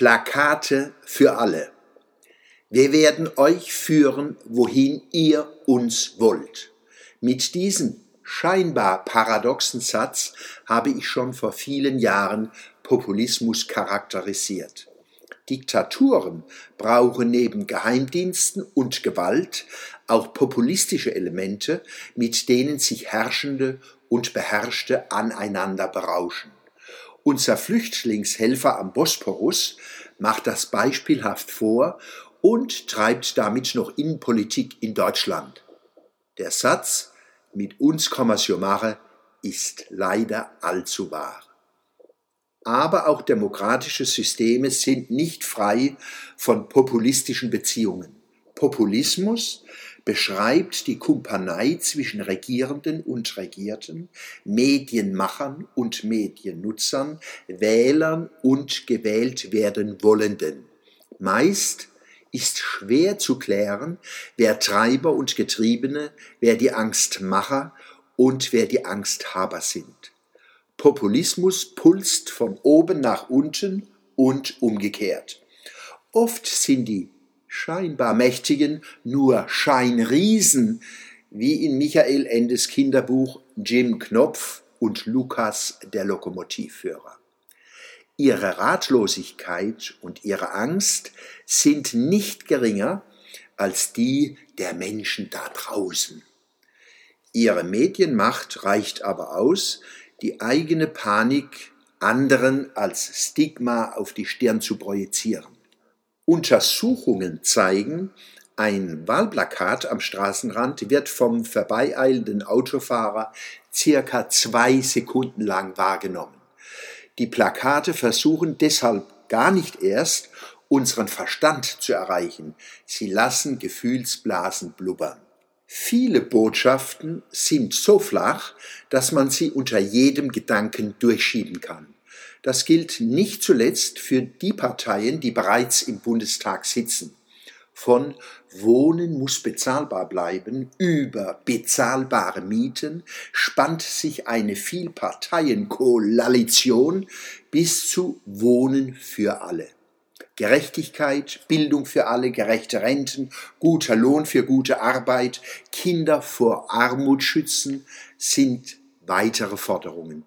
Plakate für alle. Wir werden euch führen, wohin ihr uns wollt. Mit diesem scheinbar paradoxen Satz habe ich schon vor vielen Jahren Populismus charakterisiert. Diktaturen brauchen neben Geheimdiensten und Gewalt auch populistische Elemente, mit denen sich Herrschende und Beherrschte aneinander berauschen. Unser Flüchtlingshelfer am Bosporus macht das beispielhaft vor und treibt damit noch Innenpolitik in Deutschland. Der Satz mit uns Kommerciomare ist leider allzu wahr. Aber auch demokratische Systeme sind nicht frei von populistischen Beziehungen. Populismus beschreibt die Kumpanei zwischen Regierenden und Regierten, Medienmachern und Mediennutzern, Wählern und gewählt werden Wollenden. Meist ist schwer zu klären, wer Treiber und Getriebene, wer die Angstmacher und wer die Angsthaber sind. Populismus pulst von oben nach unten und umgekehrt. Oft sind die scheinbar Mächtigen nur Scheinriesen, wie in Michael Endes Kinderbuch Jim Knopf und Lukas der Lokomotivführer. Ihre Ratlosigkeit und ihre Angst sind nicht geringer als die der Menschen da draußen. Ihre Medienmacht reicht aber aus, die eigene Panik anderen als Stigma auf die Stirn zu projizieren. Untersuchungen zeigen, ein Wahlplakat am Straßenrand wird vom vorbeieilenden Autofahrer circa zwei Sekunden lang wahrgenommen. Die Plakate versuchen deshalb gar nicht erst, unseren Verstand zu erreichen. Sie lassen Gefühlsblasen blubbern. Viele Botschaften sind so flach, dass man sie unter jedem Gedanken durchschieben kann. Das gilt nicht zuletzt für die Parteien, die bereits im Bundestag sitzen. Von Wohnen muss bezahlbar bleiben über bezahlbare Mieten spannt sich eine Vielparteienkoalition bis zu Wohnen für alle. Gerechtigkeit, Bildung für alle, gerechte Renten, guter Lohn für gute Arbeit, Kinder vor Armut schützen sind weitere Forderungen.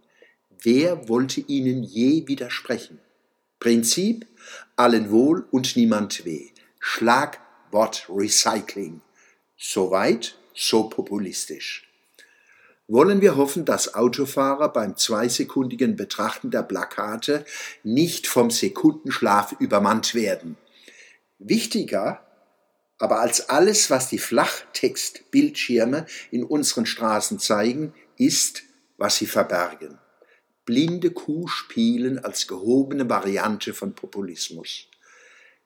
Wer wollte ihnen je widersprechen? Prinzip allen wohl und niemand weh. Schlagwort Recycling. Soweit, so populistisch. Wollen wir hoffen, dass Autofahrer beim zweisekundigen Betrachten der Plakate nicht vom Sekundenschlaf übermannt werden. Wichtiger aber als alles, was die Flachtextbildschirme in unseren Straßen zeigen, ist, was sie verbergen blinde Kuh spielen als gehobene Variante von Populismus.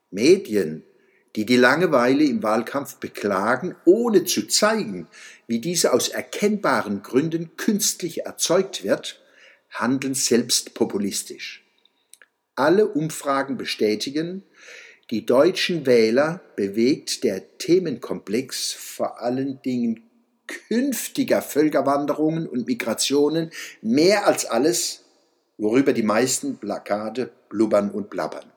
Medien, die die Langeweile im Wahlkampf beklagen, ohne zu zeigen, wie diese aus erkennbaren Gründen künstlich erzeugt wird, handeln selbst populistisch. Alle Umfragen bestätigen, die deutschen Wähler bewegt der Themenkomplex vor allen Dingen künftiger Völkerwanderungen und Migrationen mehr als alles, worüber die meisten Plakate blubbern und blabbern.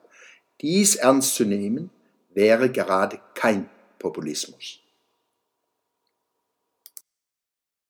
Dies ernst zu nehmen, wäre gerade kein Populismus.